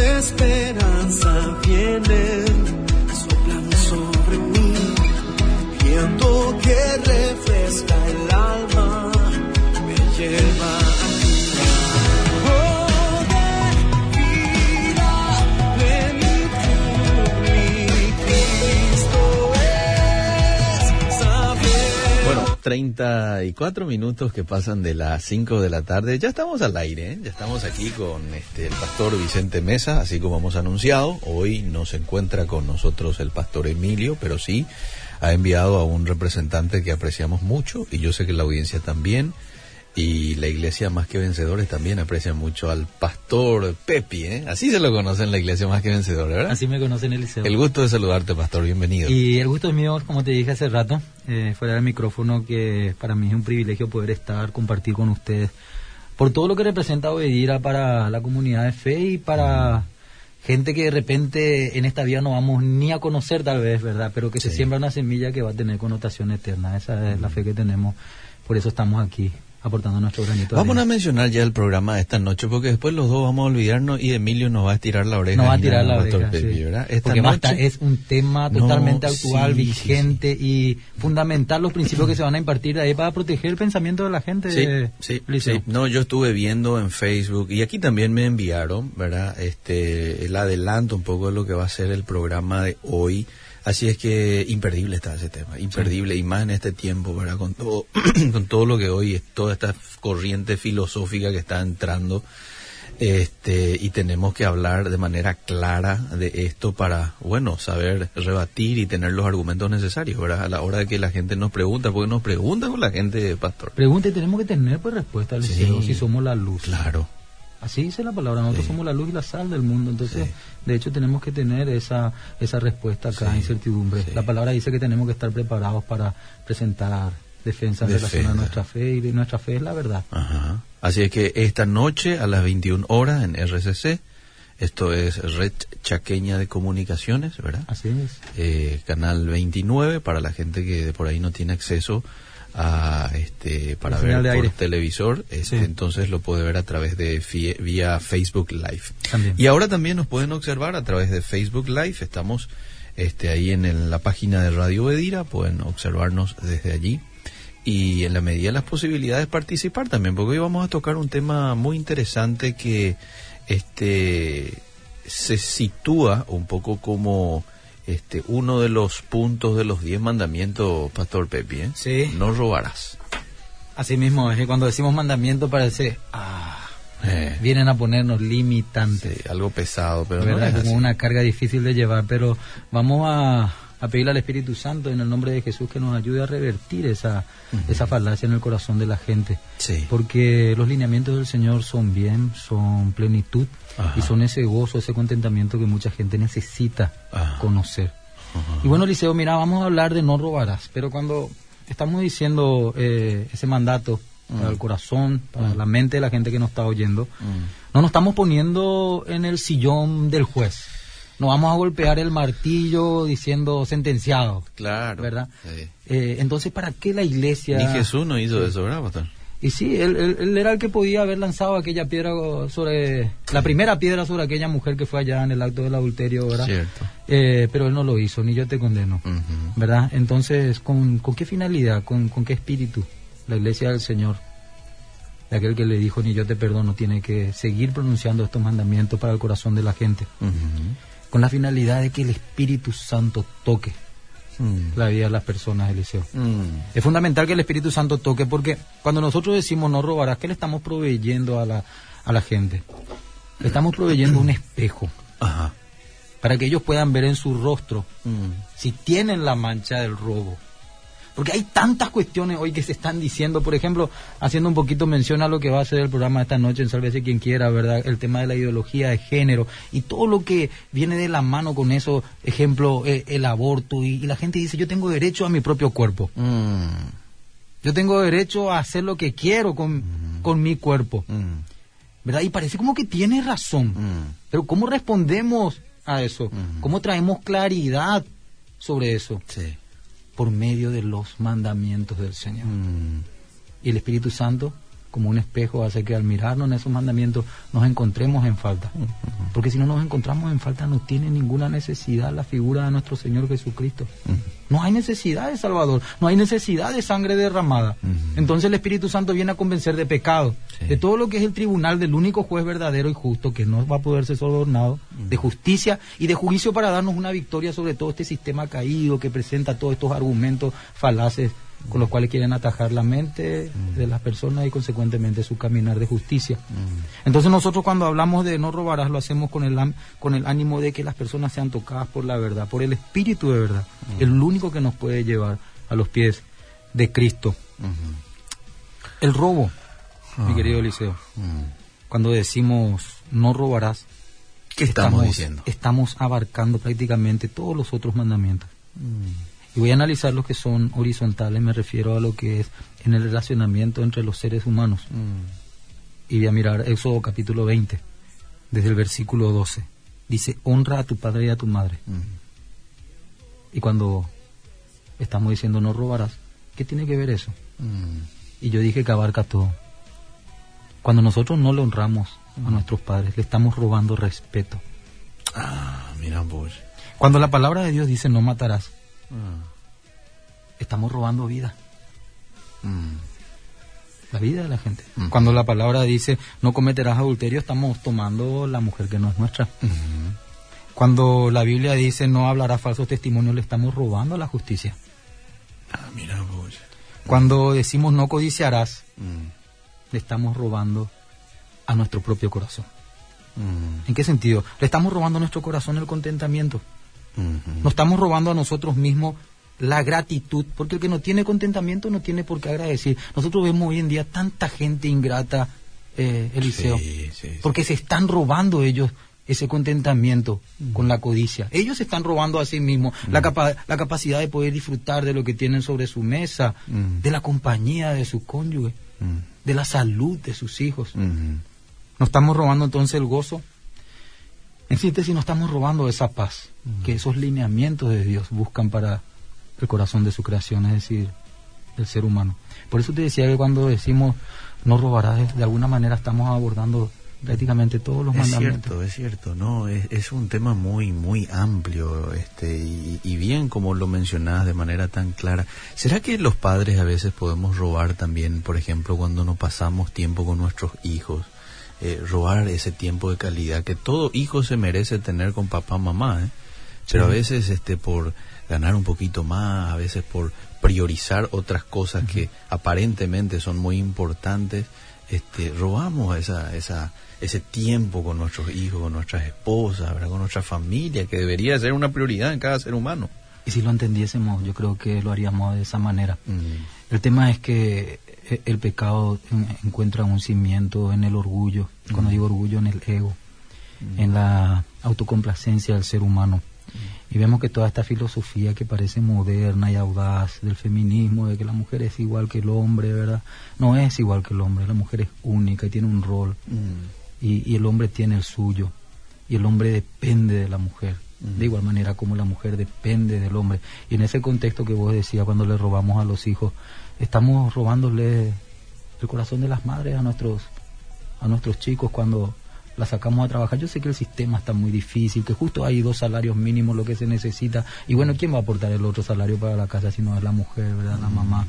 esperanza vienen, 34 minutos que pasan de las 5 de la tarde. Ya estamos al aire, ¿eh? ya estamos aquí con este, el pastor Vicente Mesa, así como hemos anunciado. Hoy no se encuentra con nosotros el pastor Emilio, pero sí ha enviado a un representante que apreciamos mucho y yo sé que la audiencia también. Y la iglesia Más que Vencedores también aprecia mucho al pastor Pepi, ¿eh? Así se lo conoce en la iglesia Más que Vencedores, ¿verdad? Así me conocen el liceo. El gusto de saludarte, pastor, bienvenido. Y el gusto es mío, como te dije hace rato, eh, fuera del micrófono, que para mí es un privilegio poder estar, compartir con ustedes, por todo lo que representa Obedira para la comunidad de fe y para gente que de repente en esta vida no vamos ni a conocer tal vez, ¿verdad? Pero que se siembra una semilla que va a tener connotación eterna. Esa es la fe que tenemos, por eso estamos aquí, aportando nuestro granito de Vamos a mencionar ya el programa de esta noche porque después los dos vamos a olvidarnos y Emilio nos va a estirar la oreja. No va a tirar la oreja, Pepi, sí. Esta Porque noche- es un tema No, totalmente actual, sí, sí, vigente y fundamental los principios que se van a impartir de ahí para proteger el pensamiento de la gente. Sí, sí, Liceo. sí. No, yo estuve viendo en Facebook y aquí también me enviaron, ¿verdad? Este, el adelanto un poco de lo que va a ser el programa de hoy. Así es que imperdible está ese tema, imperdible y más en este tiempo, ¿verdad? Con todo, con todo lo que hoy es toda esta corriente filosófica que está entrando. Este, y tenemos que hablar de manera clara de esto para, bueno, saber rebatir y tener los argumentos necesarios, ¿verdad? A la hora de que la gente nos pregunta, porque nos pregunta con la gente, pastor. Pregunta y tenemos que tener pues respuesta al Sí. Si somos la luz. Claro. Así dice la palabra, nosotros Sí. somos la luz y la sal del mundo, entonces Sí. de hecho tenemos que tener esa esa respuesta acá, Sí. incertidumbre. La palabra dice que tenemos que estar preparados para presentar defensa en relación a nuestra fe y nuestra fe es la verdad. Ajá. Así es que esta noche a las 21 horas en RCC, esto es Red Chaqueña de Comunicaciones, ¿verdad? Así es. Eh, canal 29 para la gente que por ahí no tiene acceso a este para ver por aire. televisor, este, Sí. entonces lo puede ver a través de vía Facebook Live. También. Y ahora también nos pueden observar a través de Facebook Live, estamos este ahí en el- la página de Radio Bedira, pueden observarnos desde allí y en la medida de las posibilidades participar también, porque hoy vamos a tocar un tema muy interesante que este se sitúa un poco como este uno de los puntos de los diez mandamientos, Pastor Pepi, ¿eh? Sí. No robarás. Así mismo, es que cuando decimos mandamiento parece, ah, Eh, vienen a ponernos limitantes. sí, algo pesado, pero no es como así. una carga difícil de llevar, pero vamos a, a pedirle al Espíritu Santo en el nombre de Jesús que nos ayude a revertir esa, esa falacia en el corazón de la gente. Sí. Porque los lineamientos del Señor son bien, son plenitud Ajá. y son ese gozo, ese contentamiento que mucha gente necesita Ajá. conocer. Ajá. Y bueno, Liceo, mira, vamos a hablar de no robarás, pero cuando estamos diciendo eh, ese mandato para el corazón, para la mente de la gente que nos está oyendo, Mm. no nos estamos poniendo en el sillón del juez. No vamos a golpear el martillo diciendo sentenciado, Claro. ¿verdad? Sí. Eh, entonces, ¿para qué la iglesia? Ni Jesús no hizo eso, ¿verdad, Pastor? Y sí, él, él- él era el que podía haber lanzado aquella piedra sobre, la primera piedra sobre aquella mujer que fue allá en el acto del adulterio, ¿verdad? Cierto. Eh, pero él no lo hizo, ni yo te condeno. ¿Verdad? Entonces, ¿con, con qué finalidad? ¿Con, ¿Con qué espíritu? La iglesia del Señor, de aquel que le dijo, ni yo te perdono, tiene que seguir pronunciando estos mandamientos para el corazón de la gente. Con la finalidad de que el Espíritu Santo toque Mm. la vida de las personas, Eliseo. Mm. Es fundamental que el Espíritu Santo toque porque cuando nosotros decimos no robarás, ¿qué le estamos proveyendo a la, a la gente? Le estamos proveyendo un espejo Ajá. para que ellos puedan ver en su rostro Mm. si tienen la mancha del robo. Porque hay tantas cuestiones hoy que se están diciendo, por ejemplo, haciendo un poquito mención a lo que va a ser el programa esta noche en Sálvese quien quiera, ¿verdad? El tema de la ideología de género y todo lo que viene de la mano con eso, ejemplo, eh, el aborto y, y la gente dice, yo tengo derecho a mi propio cuerpo, Mm. yo tengo derecho a hacer lo que quiero con, con mi cuerpo, Mm. ¿verdad? Y parece como que tiene razón. Mm. Pero ¿cómo respondemos a eso? ¿Cómo traemos claridad sobre eso? Sí. Por medio de los mandamientos del Señor. Mm. Y el Espíritu Santo como un espejo hace que al mirarnos en esos mandamientos nos encontremos en falta. Porque si no nos encontramos en falta no tiene ninguna necesidad la figura de nuestro Señor Jesucristo. No hay necesidad de Salvador, no hay necesidad de sangre derramada. Entonces el Espíritu Santo viene a convencer de pecado, Sí. de todo lo que es el tribunal del único juez verdadero y justo que no va a poder ser sobornado, de justicia y de juicio para darnos una victoria sobre todo este sistema caído que presenta todos estos argumentos falaces con los cuales quieren atajar la mente de las personas y consecuentemente su caminar de justicia. Entonces nosotros cuando hablamos de no robarás lo hacemos con el, con el ánimo de que las personas sean tocadas por la verdad, por el espíritu de verdad, el único que nos puede llevar a los pies de Cristo. El robo, mi querido Eliseo, cuando decimos no robarás, ¿Qué estamos, diciendo? estamos abarcando prácticamente todos los otros mandamientos. Y voy a analizar los que son horizontales, me refiero a lo que es en el relacionamiento entre los seres humanos. Y voy a mirar Éxodo capítulo 20, desde el versículo 12. Dice, honra a tu padre y a tu madre. Y cuando estamos diciendo no robarás, ¿qué tiene que ver eso? Y yo dije que abarca todo. Cuando nosotros no le honramos a nuestros padres, le estamos robando respeto. Ah, mira vos. Cuando la palabra de Dios dice no matarás, Ah, estamos robando vida, mm, la vida de la gente. Ujú. Cuando la palabra dice no cometerás adulterio, estamos tomando la mujer que no es nuestra. Cuando la Biblia dice no hablarás falsos testimonios, le estamos robando la justicia. Ah, mira vos. Cuando decimos no codiciarás, Mm, le estamos robando a nuestro propio corazón. mm, ¿En qué sentido? Le estamos robando a nuestro corazón el contentamiento. Nos estamos robando a nosotros mismos la gratitud, porque el que no tiene contentamiento no tiene por qué agradecer. Nosotros vemos hoy en día tanta gente ingrata, eh, Eliseo, Sí, sí, sí. porque se están robando ellos ese contentamiento con la codicia. Ellos se están robando a sí mismos la, capa- la capacidad de poder disfrutar de lo que tienen sobre su mesa, Mm. de la compañía de su cónyuge, Mm, de la salud de sus hijos. ujú. Nos estamos robando entonces el gozo. En síntesis, nos estamos robando esa paz que esos lineamientos de Dios buscan para el corazón de su creación, es decir, del ser humano. Por eso te decía que cuando decimos no robarás, de- de alguna manera estamos abordando prácticamente todos los Es mandamientos. cierto, es cierto, no, es, es un tema muy, muy amplio, este, y, y bien como lo mencionabas de manera tan clara. ¿Será que los padres a veces podemos robar también, por ejemplo, cuando no pasamos tiempo con nuestros hijos? Eh, robar ese tiempo de calidad que todo hijo se merece tener con papá, mamá, ¿eh? Pero a veces, este, por ganar un poquito más, a veces por priorizar otras cosas que aparentemente son muy importantes, este, robamos esa, esa, ese tiempo con nuestros hijos, con nuestras esposas, ¿verdad? con nuestra familia, que debería ser una prioridad en cada ser humano. Y si lo entendiésemos, yo creo que lo haríamos de esa manera. Mm, El tema es que el pecado en- encuentra un cimiento en el orgullo, cuando digo orgullo, en el ego, en la autocomplacencia del ser humano. Y vemos que toda esta filosofía que parece moderna y audaz del feminismo, de que la mujer es igual que el hombre, ¿verdad? No es igual que el hombre, la mujer es única y tiene un rol, y, y el hombre tiene el suyo, y el hombre depende de la mujer, de igual manera como la mujer depende del hombre. Y en ese contexto que vos decías, cuando le robamos a los hijos, estamos robándole el corazón de las madres a nuestros, a nuestros chicos cuando la sacamos a trabajar. Yo sé que el sistema está muy difícil, que justo hay dos salarios mínimos lo que se necesita. Y bueno, ¿quién va a aportar el otro salario para la casa si no es la mujer, ¿verdad? La mamá.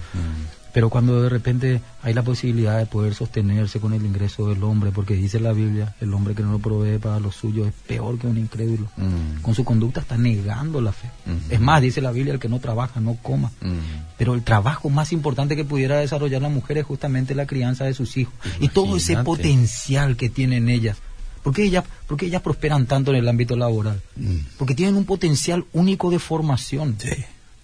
Pero cuando de repente hay la posibilidad de poder sostenerse con el ingreso del hombre, porque dice la Biblia, el hombre que no lo provee para los suyos es peor que un incrédulo. mm, Con su conducta está negando la fe. Ujú. Es más, dice la Biblia, el que no trabaja no coma. mm. Pero el trabajo más importante que pudiera desarrollar la mujer es justamente la crianza de sus hijos y todo ese potencial que tienen ellas. ¿Por qué ellas, por qué ellas prosperan tanto en el ámbito laboral? Mm. Porque tienen un potencial único de formación.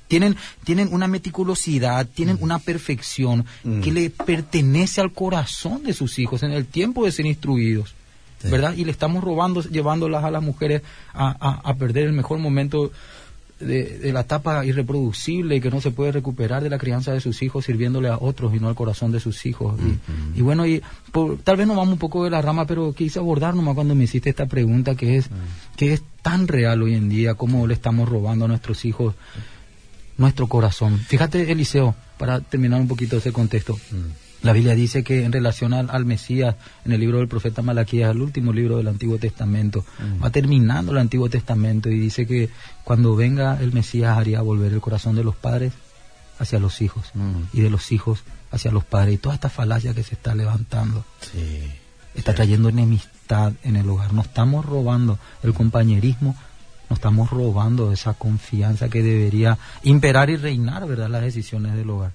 Tienen, tienen una meticulosidad, tienen una perfección Mm. que le pertenece al corazón de sus hijos en el tiempo de ser instruidos. Sí. ¿Verdad? Y le estamos robando, llevándolas a las mujeres a, a- a perder el mejor momento de, de la etapa irreproducible y que no se puede recuperar de la crianza de sus hijos sirviéndole a otros y no al corazón de sus hijos. Y- Y, bueno, y por- tal vez nos vamos un poco de la rama, pero quise abordar nomás cuando me hiciste esta pregunta que es, que es tan real hoy en día, cómo le estamos robando a nuestros hijos nuestro corazón. Fíjate, Eliseo, para terminar un poquito ese contexto. La Biblia dice que en relación al, al Mesías, en el libro del profeta Malaquías, el último libro del Antiguo Testamento, Mm. va terminando el Antiguo Testamento y dice que cuando venga el Mesías haría volver el corazón de los padres hacia los hijos Mm. y de los hijos hacia los padres. Y toda esta falacia que se está levantando Sí. está trayendo enemistad en el hogar. Nos estamos robando el compañerismo, nos estamos robando esa confianza que debería imperar y reinar, ¿verdad?, las decisiones del hogar.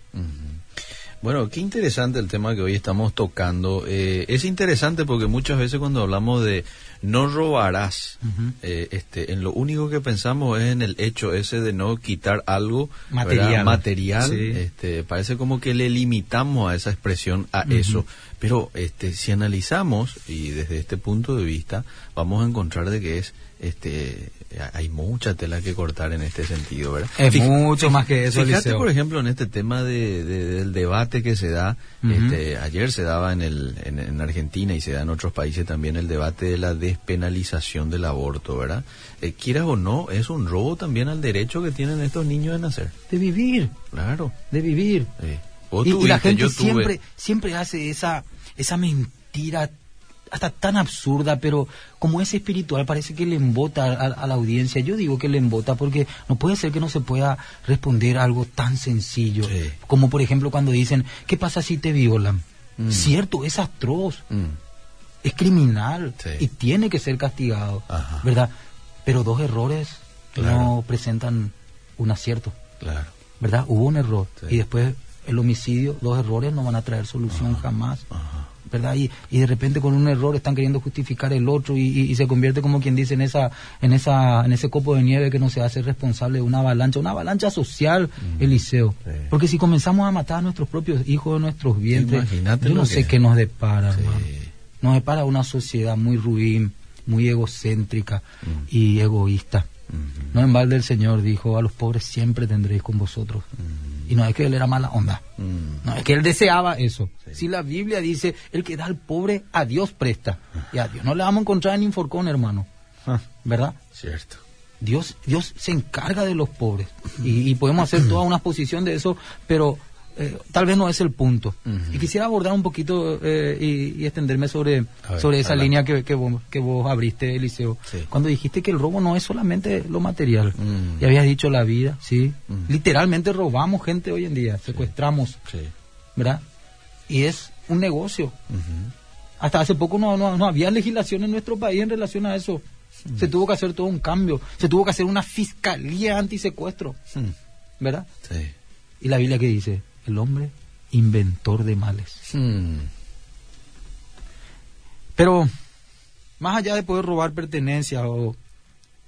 Bueno, qué interesante el tema que hoy estamos tocando. Eh, es interesante porque muchas veces cuando hablamos de no robarás, eh, este, en lo único que pensamos es en el hecho ese de no quitar algo ¿verdad? Material. material. Sí. Este, parece como que le limitamos a esa expresión a eso. Pero este, si analizamos y desde este punto de vista vamos a encontrar de que es este hay mucha tela que cortar en este sentido, ¿verdad? Es Fij- mucho más que eso, Fíjate, por ejemplo, en este tema de, de- del debate que se da, este, ayer se daba en, el, en, en Argentina y se da en otros países también el debate de la despenalización del aborto, ¿verdad? Eh, quieras o no, es un robo también al derecho que tienen estos niños de nacer. De vivir, Claro. de vivir. Sí. Vos Y, y la tuviste, gente yo tuve. siempre, siempre hace esa, esa mentira hasta tan absurda, pero como es espiritual, parece que le embota a, a la audiencia. Yo digo que le embota porque no puede ser que no se pueda responder a algo tan sencillo. Sí. Como por ejemplo cuando dicen, ¿qué pasa si te violan? Mm. Cierto, es atroz, Mm, es criminal Sí. y tiene que ser castigado, Ajá. ¿verdad? Pero dos errores Claro. no presentan un acierto. claro. ¿verdad? Hubo un error. Sí. Y después el homicidio, los errores no van a traer solución jamás. Ajá. ¿Verdad? Y, y de repente con un error están queriendo justificar el otro y, y- y se convierte como quien dice en esa en esa en ese copo de nieve que no se hace responsable de una avalancha, una avalancha social, Eliseo. Sí. Porque si comenzamos a matar a nuestros propios hijos nuestros vientres, Imagínate yo no sé que- qué nos depara, Sí. Nos depara una sociedad muy ruin, muy egocéntrica Mm. y egoísta. Ujú. No en balde el Señor dijo, a los pobres siempre tendréis con vosotros. Y no es que él era mala onda. Mm. No, es que él deseaba eso. Sí. Si la Biblia dice, el que da al pobre, a Dios presta. Y a Dios no le vamos a encontrar en Inforcón, hermano. Ah, ¿Verdad? cierto. Dios, Dios se encarga de los pobres. Y, y podemos hacer toda una exposición de eso, pero eh, tal vez no es el punto. Y quisiera abordar un poquito eh, y, y extenderme sobre, ver, sobre esa adelante. línea que, que, vos, que vos abriste, Eliseo. Sí. Cuando dijiste que el robo no es solamente lo material. Mm. Y habías dicho la vida, sí. Mm. Literalmente robamos gente hoy en día, secuestramos, Sí. ¿verdad? Y es un negocio. Hasta hace poco no, no, no había legislación en nuestro país en relación a eso. Se tuvo que hacer todo un cambio. Se tuvo que hacer una fiscalía antisecuestro, Mm. ¿verdad? Sí. Y la Biblia que dice, el hombre inventor de males. Mm. Pero más allá de poder robar pertenencias o,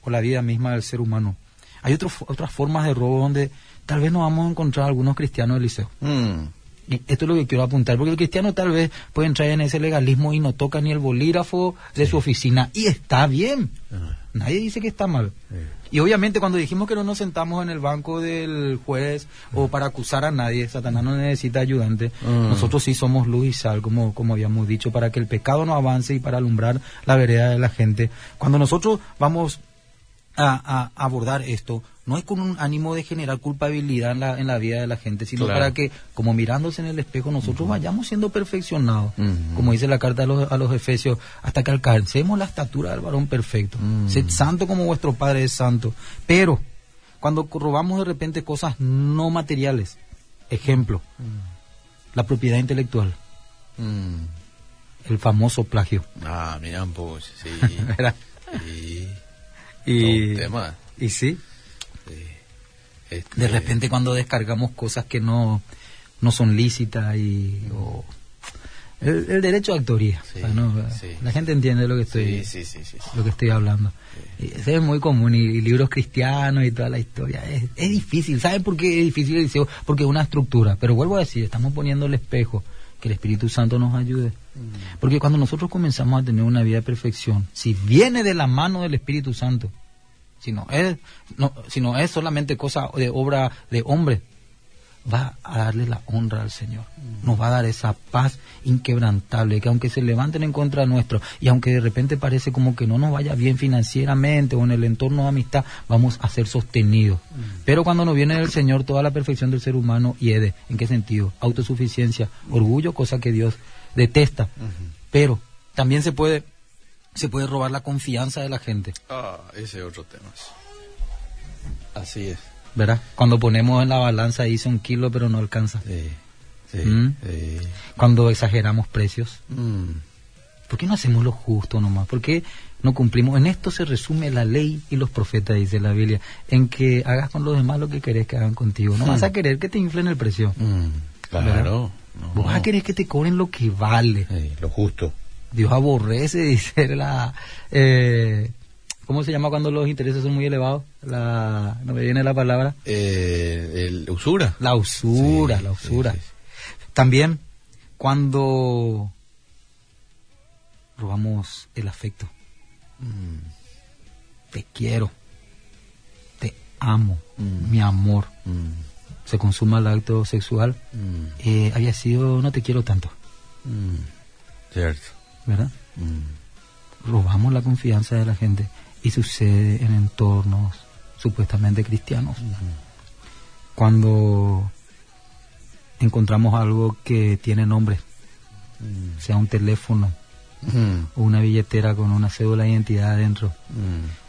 o la vida misma del ser humano, hay otro- otras formas de robo donde tal vez nos vamos a encontrar algunos cristianos del liceo. Mm. Y esto es lo que quiero apuntar, porque el cristiano tal vez puede entrar en ese legalismo y no toca ni el bolígrafo de su oficina. Y está bien. Ah. Nadie dice que está mal. Sí. Y obviamente cuando dijimos que no nos sentamos en el banco del juez o para acusar a nadie, Satanás no necesita ayudante, Mm. nosotros sí somos luz y sal, como, como habíamos dicho, para que el pecado no avance y para alumbrar la vereda de la gente. Cuando nosotros vamos a, a abordar esto, no es con un ánimo de generar culpabilidad en la, en la vida de la gente, sino Claro. para que, como mirándose en el espejo, nosotros vayamos siendo perfeccionados, como dice la carta a los, a los Efesios, hasta que alcancemos la estatura del varón perfecto. Sed santo como vuestro Padre es santo. Pero, cuando robamos de repente cosas no materiales, ejemplo, la propiedad intelectual, el famoso plagio. Ah, mira un poco, sí. Y, tema. y sí, Sí. Este, de repente cuando descargamos cosas que no, no son lícitas y o el, el derecho de autoría Sí, o sea, ¿no? sí. la gente entiende lo que estoy Sí, lo que estoy hablando. Es muy común y, y libros cristianos y toda la historia. Es, es difícil. ¿saben por qué es difícil porque es una estructura. Pero vuelvo a decir estamos poniendo el espejo que el Espíritu Santo nos ayude. Porque cuando nosotros comenzamos a tener una vida de perfección si viene de la mano del Espíritu Santo si no es, no, si no es solamente cosa de obra de hombre, va a darle la honra al Señor. Nos va a dar esa paz inquebrantable, que aunque se levanten en contra nuestro y aunque de repente parece como que no nos vaya bien financieramente o en el entorno de amistad, vamos a ser sostenidos. Pero cuando nos viene del Señor, toda la perfección del ser humano hiede. ¿En qué sentido? Autosuficiencia, orgullo, cosa que Dios detesta. Pero también se puede, se puede robar la confianza de la gente. Ah, ese es otro tema. Así es. ¿verdad? Cuando ponemos en la balanza dice un kilo pero no alcanza. Sí, sí, ¿Mm? sí. Cuando exageramos precios. Mm, ¿Por qué no hacemos lo justo nomás? ¿Por qué no cumplimos? En esto se resume la ley y los profetas, dice la Biblia, en que hagas con los demás lo que querés que hagan contigo. No vas a querer que te inflen el precio. mm, claro. no, Vos vas a querer que te cobren lo que vale. Sí, lo justo. Dios aborrece, dice la... eh, ¿Cómo se llama cuando los intereses son muy elevados? La, no me viene la palabra. Eh, el usura. La usura, Sí, la usura. sí, sí. También cuando robamos el afecto. Mm, Te quiero. Te amo. Mm. Mi amor. mm, Se consuma el acto sexual. eh, había sido no te quiero tanto. Cierto. ¿Verdad? Mm, Robamos la confianza de la gente. Y sucede en entornos supuestamente cristianos. Cuando encontramos algo que tiene nombre, mm, sea un teléfono, o una billetera con una cédula de identidad adentro. mm.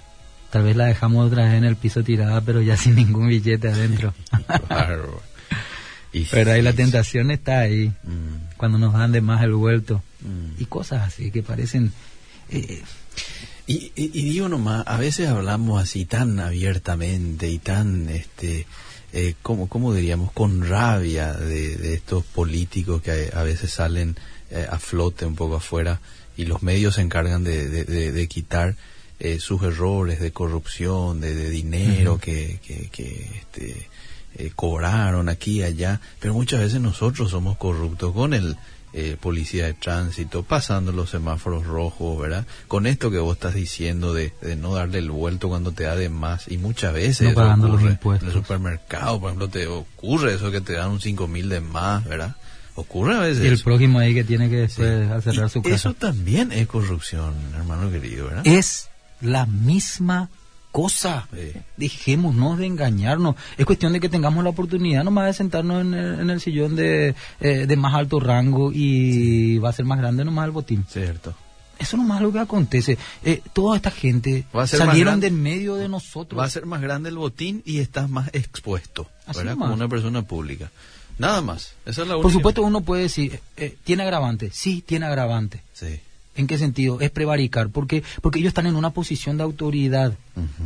Tal vez la dejamos otra vez en el piso tirada, pero ya sin ningún billete adentro. Claro. Y pero ahí la tentación está ahí, mm, cuando nos dan de más el vuelto. mm. Y cosas así que parecen... eh, Y, y- y digo nomás, a veces hablamos así tan abiertamente y tan, este, eh, ¿cómo, cómo diríamos? Con rabia de, de estos políticos que a, veces salen eh, a flote un poco afuera y los medios se encargan de, de- quitar eh, sus errores de corrupción, de, de dinero que, que, que, este, eh, cobraron aquí y allá, pero muchas veces nosotros somos corruptos con el eh, policía de tránsito, pasando los semáforos rojos, ¿verdad? Con esto que vos estás diciendo de, de no darle el vuelto cuando te da de más, y muchas veces No eso pagando los ocurre. impuestos. En el supermercado, por ejemplo, te ocurre eso que te dan un cinco mil de más, ¿verdad? Ocurre a veces. y el eso. prójimo ahí que tiene que Sí. después al cerrar Y su casa. Eso también es corrupción, hermano querido, ¿verdad? Es la misma cosa. Sí. Dejémonos de engañarnos. Es cuestión de que tengamos la oportunidad nomás de sentarnos en el, en el sillón de, eh, de más alto rango y va a ser más grande nomás el botín. Cierto. Eso nomás es lo que acontece. Eh, toda esta gente Va a ser salieron del medio de nosotros. Va a ser más grande el botín y estás más expuesto, Así. Como una persona pública. Nada más. Esa es la Por única. supuesto uno puede decir, eh, ¿tiene agravante? Sí, tiene agravante. Sí. ¿En qué sentido? Es prevaricar, porque porque ellos están en una posición de autoridad,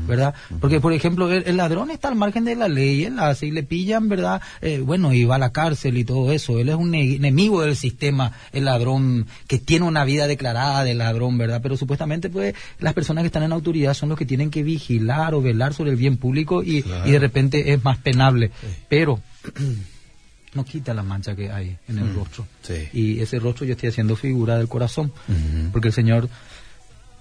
¿verdad? Porque, por ejemplo, el, el ladrón está al margen de la ley, él hace y le pillan, ¿verdad? Eh, bueno, y va a la cárcel y todo eso. Él es un ne- enemigo del sistema, el ladrón que tiene una vida declarada de ladrón, ¿verdad? Pero supuestamente, pues, las personas que están en autoridad son los que tienen que vigilar o velar sobre el bien público y, Claro. y de repente es más penable. Sí. Pero no quita la mancha que hay en el Mm, rostro. sí. Y ese rostro yo estoy haciendo figura del corazón. Porque el Señor,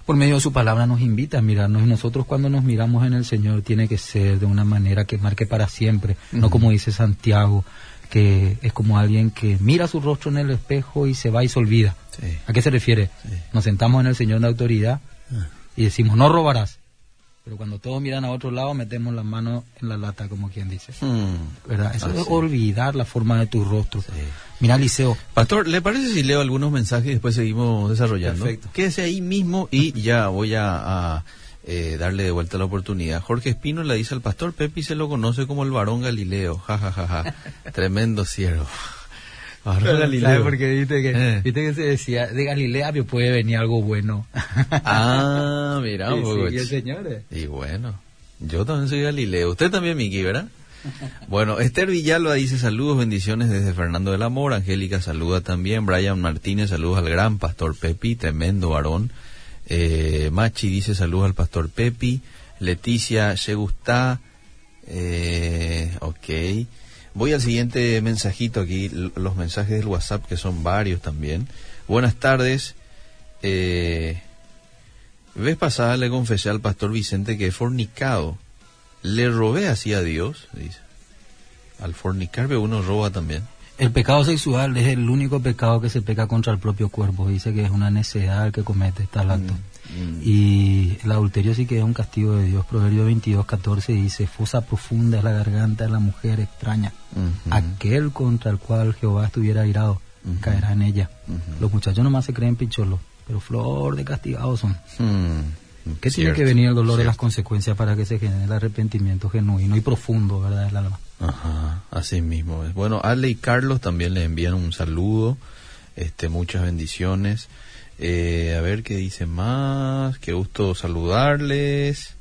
por medio de su palabra, nos invita a mirarnos. Y nosotros cuando nos miramos en el Señor tiene que ser de una manera que marque para siempre. No como dice Santiago, que es como alguien que mira su rostro en el espejo y se va y se olvida. Sí. ¿A qué se refiere? Sí. Nos sentamos en el Señor de autoridad Ah. y decimos, no robarás. Pero cuando todos miran a otro lado, metemos la mano en la lata, como quien dice. Mm. ¿Verdad? Eso Ah, es sí. olvidar la forma de tu rostro. Sí. Mira, Liceo, Pastor, ¿le parece si leo algunos mensajes y después seguimos desarrollando? Perfecto. Quédese ahí mismo y ya voy a, a, eh, darle de vuelta la oportunidad. Jorge Espino le dice al pastor Pepi se lo conoce como el varón Galileo. Ja, ja, ja, ja. Tremendo siervo. Varón Galileo. ¿Sabes por qué? Viste que, Eh. viste que se decía, de Galilea me puede venir algo bueno. Ah, mira, Sí, y eh. Y bueno, yo también soy Galileo. Usted también, Miki, ¿verdad? Bueno, Esther Villalba dice saludos, bendiciones desde Fernando del Amor. Angélica saluda también. Brian Martínez, saludos al gran pastor Pepi, tremendo varón. Eh, Machi dice saludos al pastor Pepi. Leticia Yegustá. Eh, ok. Voy al siguiente mensajito aquí, los mensajes del WhatsApp que son varios también. Buenas tardes. Eh, Vez pasada le confesé al pastor Vicente que he fornicado. Le robé así a Dios, dice. al fornicar, pero uno roba también. El pecado sexual es el único pecado que se peca contra el propio cuerpo. Dice que es una necedad el que comete tal acto. Mm. Y el adulterio sí que es un castigo de Dios. Proverbio 22, 14 dice, fosa profunda es la garganta de la mujer extraña. Ujú. Aquel contra el cual Jehová estuviera airado, Ujú. caerá en ella. Los muchachos nomás se creen picholos, pero flor de castigados son. Mm, ¿Qué tiene cierto, que venir el dolor de las consecuencias para que se genere el arrepentimiento genuino y profundo, verdad, del alma? Ajá, así mismo. Bueno, Ale y Carlos también le envían un saludo, este, muchas bendiciones. Eh, a ver qué dice más, qué gusto saludarles.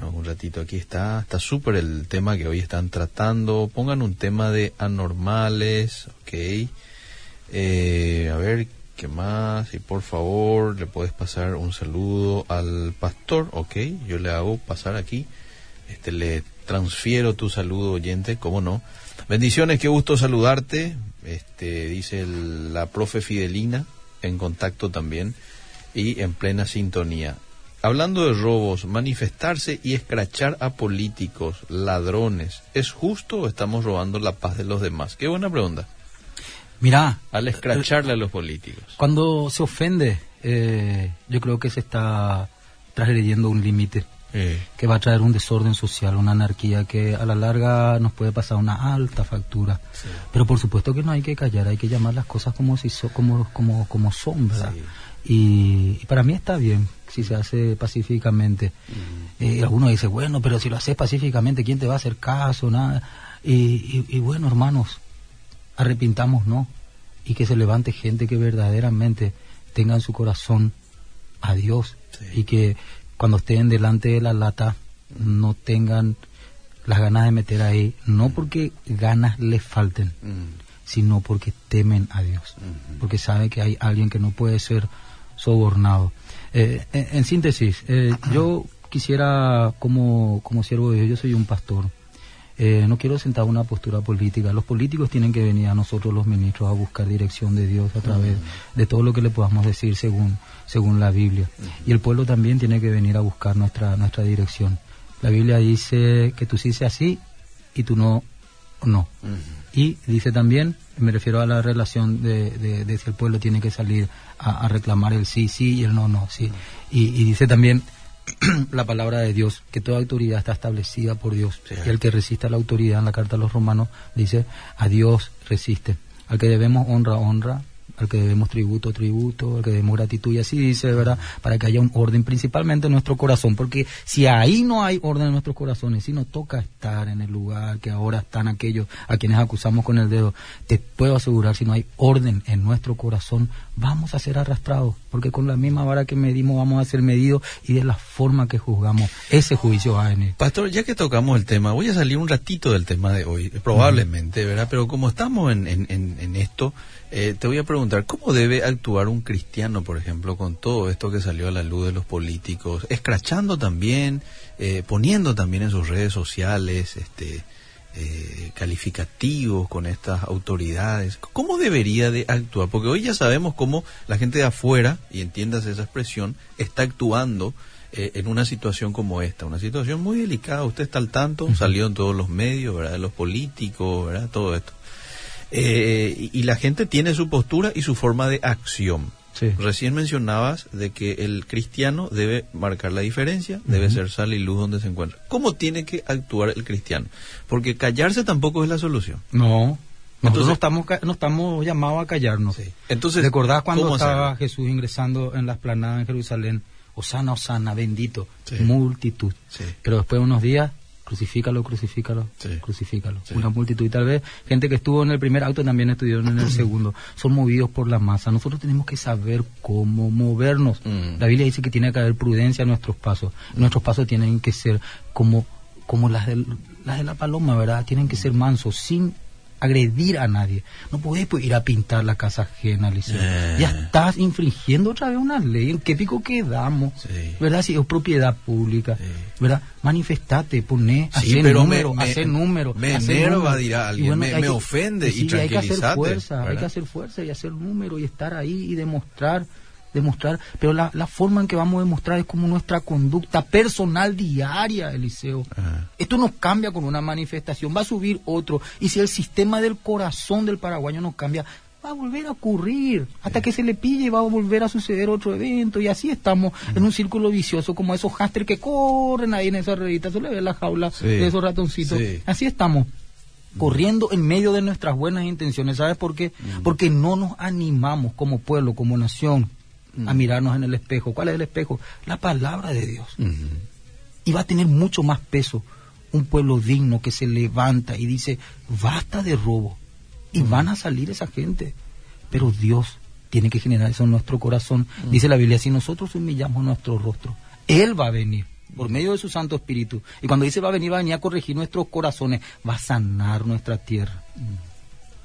Un ratito aquí está, está súper el tema que hoy están tratando. Pongan un tema de anormales, ok. Eh, a ver qué más, y por favor le puedes pasar un saludo al pastor, ok. Yo le hago pasar aquí este, le transfiero tu saludo oyente, cómo no. Bendiciones, qué gusto saludarte. Este, dice la profe Fidelina, en contacto también y en plena sintonía. Hablando de robos, manifestarse y escrachar a políticos, ladrones, ¿es justo o estamos robando la paz de los demás? Qué buena pregunta. Mira, Al escracharle a los políticos. cuando se ofende, eh, yo creo que se está transgrediendo un límite Eh, que va a traer un desorden social, una anarquía que a la larga nos puede pasar una alta factura. Sí. Pero por supuesto que no hay que callar, hay que llamar las cosas como si so- como como como son, ¿verdad? Y, y para mí está bien si se hace pacíficamente. Eh, algunos dicen, bueno, pero si lo haces pacíficamente, ¿quién te va a hacer caso? Nada. Y, y- y bueno, hermanos, arrepintamos, ¿no? Y que se levante gente que verdaderamente tenga en su corazón a Dios Sí. y que cuando estén delante de la lata no tengan las ganas de meter ahí, no porque ganas les falten, mm, sino porque temen a Dios, Ujú. porque saben que hay alguien que no puede ser sobornado. Eh, en, en síntesis, eh, yo quisiera, como, como siervo de Dios, yo soy un pastor, eh, no quiero sentar una postura política. Los políticos tienen que venir a nosotros, los ministros, a buscar dirección de Dios a través de todo lo que le podamos decir según, según la Biblia. Y el pueblo también tiene que venir a buscar nuestra, nuestra dirección. La Biblia dice que tú sí seas así y tú no, no. Y dice también, me refiero a la relación de, de, de si el pueblo tiene que salir a, a reclamar el sí, sí y el no, no, sí. Y, y dice también la palabra de Dios, que toda autoridad está establecida por Dios. Sí. Y el que resiste a la autoridad, en la carta a los romanos, dice, a Dios resiste. Al que debemos honra, honra. Al que debemos tributo, tributo. Al que debemos gratitud. Y así dice, ¿verdad? Para que haya un orden, principalmente en nuestro corazón. Porque si ahí no hay orden en nuestros corazones, si nos toca estar en el lugar que ahora están aquellos a quienes acusamos con el dedo, te puedo asegurar, si no hay orden en nuestro corazón, vamos a ser arrastrados. Porque con la misma vara que medimos, vamos a ser medidos y de la forma que juzgamos, ese juicio va a venir. Pastor, ya que tocamos el tema, voy a salir un ratito del tema de hoy, probablemente, ¿verdad? Pero como estamos en, en, en, en esto, eh, te voy a preguntar, ¿cómo debe actuar un cristiano, por ejemplo, con todo esto que salió a la luz de los políticos, escrachando también, eh, poniendo también en sus redes sociales, este, eh, calificativos con estas autoridades? ¿Cómo debería de actuar? Porque hoy ya sabemos cómo la gente de afuera, y entiendas esa expresión, está actuando eh, en una situación como esta, una situación muy delicada. Usted está al tanto, salió en todos los medios, ¿verdad? Los políticos, ¿verdad? Todo esto. Eh, y, y la gente tiene su postura y su forma de acción. Sí. Recién mencionabas de que el cristiano debe marcar la diferencia, debe ser sal y luz donde se encuentra. ¿Cómo tiene que actuar el cristiano? Porque callarse tampoco es la solución. No, nosotros Entonces- no estamos, no estamos llamados a callarnos. Entonces, ¿Recordás cuando ¿cómo estaba? Jesús ingresando en la esplanada en Jerusalén? Osana, Osana, bendito, Sí. multitud. Pero después de unos días, crucifícalo, crucifícalo, Sí. crucifícalo. Sí. Una multitud. Y tal vez gente que estuvo en el primer acto también estuvieron en el segundo. Son movidos por la masa. Nosotros tenemos que saber cómo movernos. Mm. La Biblia dice que tiene que haber prudencia en nuestros pasos. Nuestros pasos tienen que ser como, como las, del- las de la paloma, ¿verdad? Tienen que ser mansos, sin agredir a nadie. No podés pues, ir a pintar la casa ajena, Liceo. Eh. Ya estás infringiendo otra vez una ley. ¿En qué pico quedamos? Sí. ¿Verdad? Si es propiedad pública. Sí. ¿Verdad? Manifestate, poné, Sí, hacer número, me- hacer número. me enerva, dirá alguien, Y me- me que- ofende y sí, hay que hacer tranquilízate, fuerza, hay que hacer fuerza y hacer número y estar ahí y demostrar demostrar, pero la, la forma en que vamos a demostrar es como nuestra conducta personal diaria, Eliseo. Ajá. Esto no cambia con una manifestación, va a subir otro. Y si el sistema del corazón del paraguayo no cambia, va a volver a ocurrir. Hasta que se le pille va a volver a suceder otro evento. Y así estamos en un círculo vicioso, como esos hámster que corren ahí en esa ruedita. Solo ve la jaula Sí. de esos ratoncitos. Sí. Así estamos. Corriendo en medio de nuestras buenas intenciones. ¿Sabes por qué? Porque no nos animamos como pueblo, como nación, a mirarnos en el espejo. ¿Cuál es el espejo? La palabra de Dios y va a tener mucho más peso un pueblo digno que se levanta y dice, basta de robo. Y van a salir esa gente. Pero Dios tiene que generar eso en nuestro corazón. Dice la Biblia, si nosotros humillamos nuestro rostro, Él va a venir por medio de su Santo Espíritu. Y cuando dice va a venir, va a venir a corregir nuestros corazones, va a sanar nuestra tierra.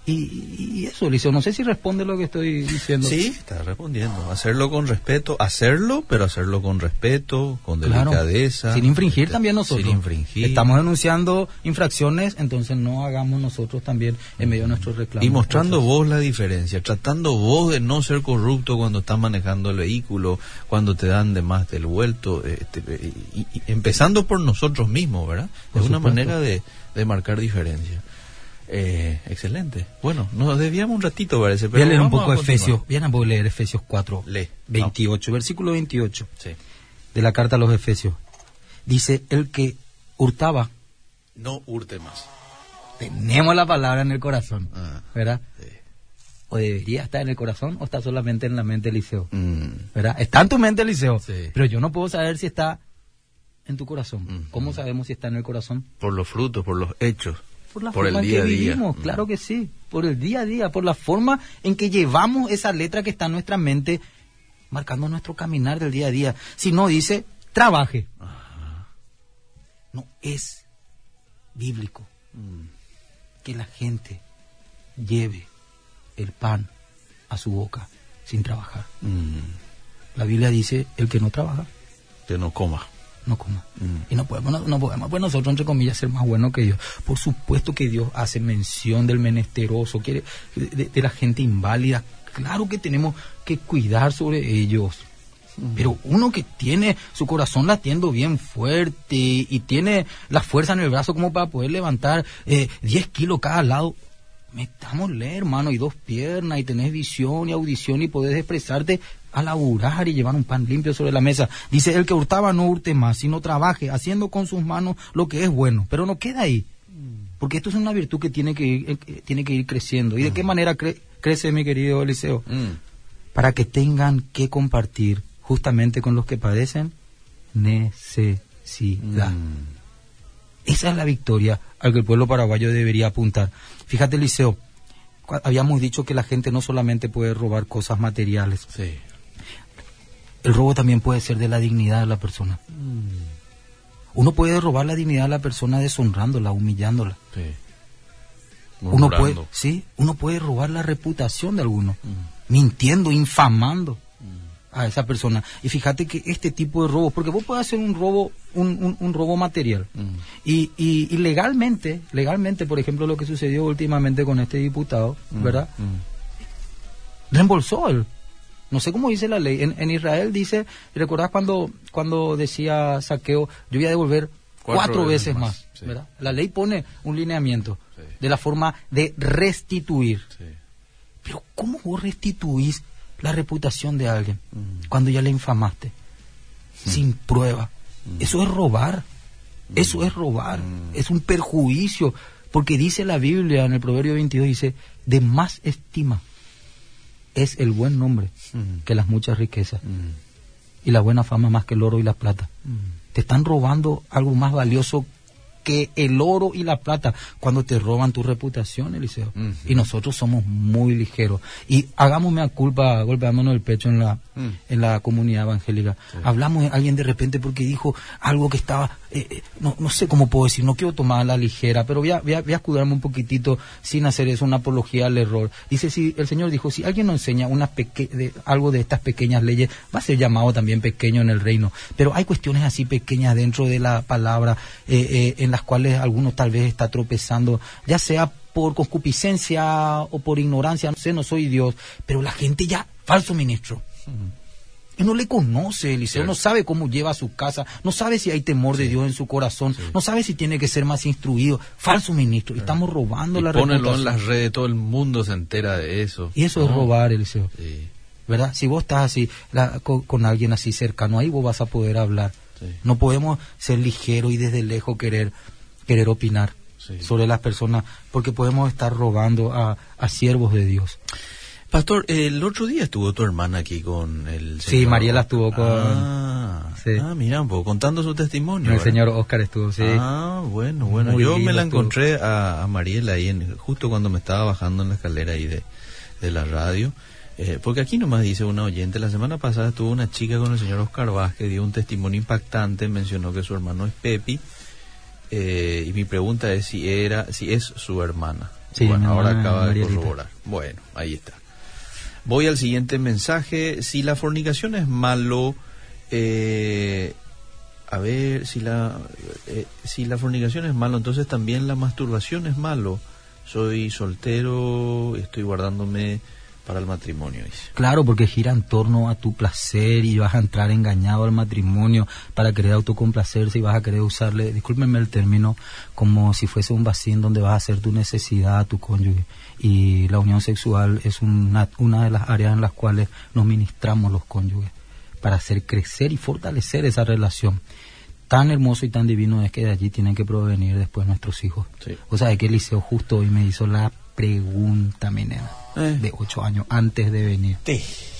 Y, y eso, Eliseo, no sé si responde lo que estoy diciendo. Sí, está respondiendo. Hacerlo con respeto, hacerlo, pero hacerlo con respeto, con Claro, delicadeza. sin infringir Este, también nosotros. Sin infringir. Estamos denunciando infracciones, entonces no hagamos nosotros también en medio de nuestros reclamos. Y mostrando cosas. vos la diferencia, tratando vos de no ser corrupto cuando estás manejando el vehículo, cuando te dan de más del vuelto, este, y, y- empezando por nosotros mismos, ¿verdad? Por es una manera de, de marcar diferencia. Eh, excelente. Bueno, nos desviamos un ratito, parece, Voy pero a leer un poco. Efesios. Voy a leer Efesios 4, Lee. 28, versículo 28 Sí. de la carta a los Efesios. Dice, el que hurtaba, No hurte más. tenemos la palabra en el corazón, Ah, ¿verdad? sí. O debería estar en el corazón o está solamente en la mente, Eliseo. Mm, ¿Verdad? Está en tu mente, Eliseo. Sí. Pero yo no puedo saber si está en tu corazón. Ujú. ¿Cómo sabemos si está en el corazón? por los frutos, por los hechos, Por la por forma el en día a que día. vivimos, Mm. claro que sí. Por el día a día, por la forma en que llevamos esa letra que está en nuestra mente, marcando nuestro caminar del día a día. Si no dice, trabaje. No es bíblico Mm, que la gente lleve el pan a su boca sin trabajar. mm, La Biblia dice, el que no trabaja, que no coma. No coma. Mm. Y no podemos, no, no podemos, pues nosotros, entre comillas, ser más buenos que Dios. Por supuesto que Dios hace mención del menesteroso, quiere, de, de la gente inválida. Claro que tenemos que cuidar sobre ellos. Pero uno que tiene su corazón latiendo bien fuerte y tiene la fuerza en el brazo como para poder levantar eh, 10 kilos cada lado, metámosle, hermano, y dos piernas, y tenés visión y audición y podés expresarte a laburar y llevar un pan limpio sobre la mesa. Dice, el que hurtaba no hurte más, sino trabaje, haciendo con sus manos lo que es bueno. Pero no queda ahí, porque esto es una virtud que tiene que ir, eh, tiene que ir creciendo. ¿Y de qué manera cre- crece, mi querido Eliseo? Mm, Para que tengan que compartir justamente con los que padecen necesidad. mm. Esa es la victoria al que el pueblo paraguayo debería apuntar. Fíjate, Eliseo, habíamos dicho que la gente no solamente puede robar cosas materiales, Sí. El robo también puede ser de la dignidad de la persona. Uno puede robar la dignidad de la persona deshonrándola, humillándola. Sí. Uno puede, sí, uno puede robar la reputación de alguno, Mm. mintiendo, infamando a esa persona. Y fíjate que este tipo de robo, porque vos puedes hacer un robo, un, un- un robo material. Mm. Y, y, y legalmente, legalmente, por ejemplo, lo que sucedió últimamente con este diputado, Mm, ¿verdad? mm. Reembolsó él. No sé cómo dice la ley. En, en Israel dice, ¿recordás cuando, cuando decía saqueo, yo voy a devolver Cuatro cuatro, veces veces, más, más? sí. ¿verdad? La ley pone un lineamiento Sí. de la forma de restituir. Sí. Pero ¿cómo vos restituís la reputación de alguien Mm. cuando ya le infamaste? Sin prueba. Eso es robar. Eso es robar. Mm. Es un perjuicio. Porque dice la Biblia en el Proverbio 22, dice, de más estima es el buen nombre que las muchas riquezas. Y la buena fama más que el oro y la plata. Te están robando algo más valioso que el oro y la plata cuando te roban tu reputación, Eliseo. Y nosotros somos muy ligeros. Y hagámosme a culpa golpeándonos el pecho en la, en la comunidad evangélica. Hablamos de alguien de repente porque dijo algo que estaba, eh, no, no sé cómo puedo decir, no quiero tomar a la ligera, pero voy a, voy a, escudarme un poquitito sin hacer eso, una apología al error. Dice, si el Señor dijo, si alguien nos enseña una peque- de, algo de estas pequeñas leyes, va a ser llamado también pequeño en el reino. Pero hay cuestiones así pequeñas dentro de la palabra eh, eh, en las cuales alguno tal vez está tropezando, ya sea por concupiscencia o por ignorancia, no sé, no soy Dios, pero la gente ya, falso ministro, no le conoce, Eliseo, no sabe cómo lleva su casa, no sabe si hay temor de Dios en su corazón, no sabe si tiene que ser más instruido. Falso ministro, y estamos robando Y la ponelo en las redes, todo el mundo se entera de eso. Y eso es robar, Eliseo. Sí. ¿verdad? Si vos estás así la- con, con alguien así cercano, ahí vos vas a poder hablar. No podemos ser ligeros y desde lejos querer querer opinar sobre las personas, porque podemos estar robando a, a siervos de Dios. Pastor, el otro día estuvo tu hermana aquí con el Sí, señor- Mariela estuvo con- Ah, Sí. ah, mira un poco, contando su testimonio. El ¿verdad? señor Oscar estuvo, sí. Ah, bueno, bueno. Muy Yo me la estuvo. encontré a, a Mariela ahí, en, justo cuando me estaba bajando en la escalera ahí de, de la radio. Eh, porque aquí nomás dice una oyente, la semana pasada estuvo una chica con el señor Oscar Vázquez, dio un testimonio impactante, mencionó que su hermano es Pepi, eh, y mi pregunta es si era, si es su hermana. Sí, bueno, ahora acaba de corroborar. Bueno, ahí está. Voy al siguiente mensaje. Si la fornicación es malo, eh, a ver, si la, eh, si la fornicación es malo, entonces también la masturbación es malo. Soy soltero, estoy guardándome para el matrimonio, dice. Claro, porque gira en torno a tu placer y vas a entrar engañado al matrimonio para querer autocomplacerse y vas a querer usarle, discúlpenme el término, como si fuese un vacío donde vas a hacer tu necesidad a tu cónyuge. Y la unión sexual es una, una de las áreas en las cuales nos ministramos los cónyuges para hacer crecer y fortalecer esa relación. Tan hermoso y tan divino es que de allí tienen que provenir después nuestros hijos. Sí. O sea, que Eliseo justo hoy me hizo la pregunta, mi nena, Eh. de ocho años antes de venir.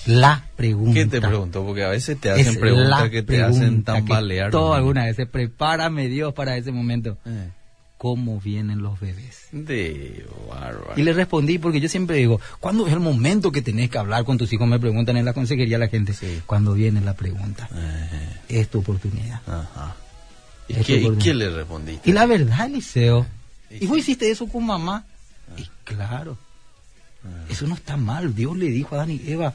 La pregunta. ¿Qué te pregunto? Porque a veces te hacen preguntas que te hacen pregunta que tambalear. Todo alguna vez. Prepárame Dios para ese momento. Eh, ¿Cómo vienen los bebés? De bárbaro. Y le respondí porque yo siempre digo, ¿cuándo es el momento que tenés que hablar con tus hijos? Me preguntan en la consejería la gente. Sí. Cuando viene la pregunta. Eh, Es tu oportunidad. ajá. ¿Y, qué, y le respondiste? Y la verdad, Eliseo, Sí, ¿y vos hiciste eso con mamá? Y claro, eso no está mal. Dios le dijo a Adán y Eva,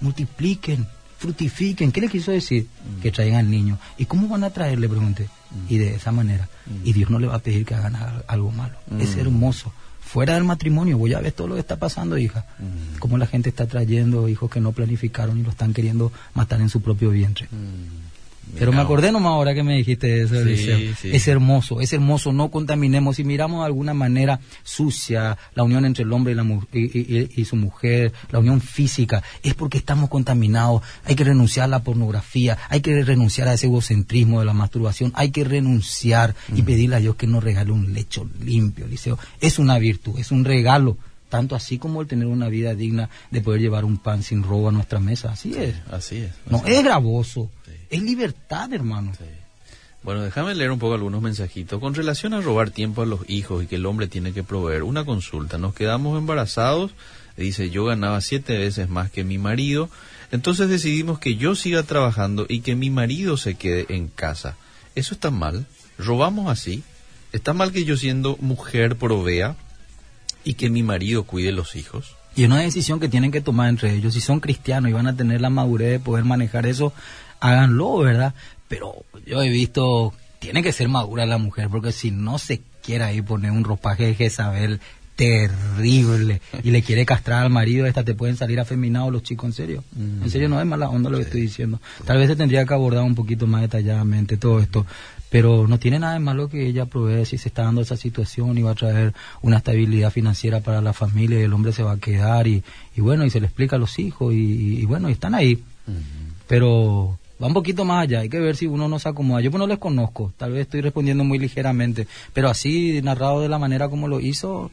multipliquen, fructifiquen. ¿Qué le quiso decir? Que traigan niños. ¿Y cómo van a traer? Le pregunté. Y de esa manera. Y Dios no le va a pedir que hagan algo malo. Es Mm. hermoso. Fuera del matrimonio, voy a ver todo lo que está pasando, hija. Mm. Cómo la gente está trayendo hijos que no planificaron y lo están queriendo matar en su propio vientre. Pero me acordé nomás ahora que me dijiste eso, Sí. Es hermoso, es hermoso, no contaminemos. Si miramos de alguna manera sucia la unión entre el hombre y, la mu- y, y- y su mujer, la unión física, es porque estamos contaminados. Hay que renunciar a la pornografía, hay que renunciar a ese egocentrismo de la masturbación, hay que renunciar y pedirle a Dios que nos regale un lecho limpio, Eliseo. Es una virtud, es un regalo. Tanto así como el tener una vida digna de poder llevar un pan sin robo a nuestra mesa. Así es. Así es. No, es gravoso. Es libertad, hermano. Sí. Bueno, déjame leer un poco algunos mensajitos. Con relación a robar tiempo a los hijos y que el hombre tiene que proveer, una consulta. Nos quedamos embarazados, dice, yo ganaba siete veces más que mi marido, entonces decidimos que yo siga trabajando y que mi marido se quede en casa. ¿Eso está mal? ¿Robamos así? ¿Está mal que yo siendo mujer provea y que mi marido cuide los hijos? Y es una decisión que tienen que tomar entre ellos. Si son cristianos y van a tener la madurez de poder manejar eso, háganlo, ¿verdad? Pero yo he visto, tiene que ser madura la mujer, porque si no se quiere ahí poner un ropaje de Jezabel terrible y le quiere castrar al marido, esta te pueden salir afeminados los chicos, en serio. En serio, no es mala onda lo que estoy diciendo. Tal vez se tendría que abordar un poquito más detalladamente todo esto. Pero no tiene nada de malo que ella provee si se está dando esa situación y va a traer una estabilidad financiera para la familia y el hombre se va a quedar y, y bueno, y se le explica a los hijos y, y bueno, y están ahí. Pero va un poquito más allá, hay que ver si uno no se acomoda. Yo pues no les conozco, tal vez estoy respondiendo muy ligeramente, pero así narrado de la manera como lo hizo,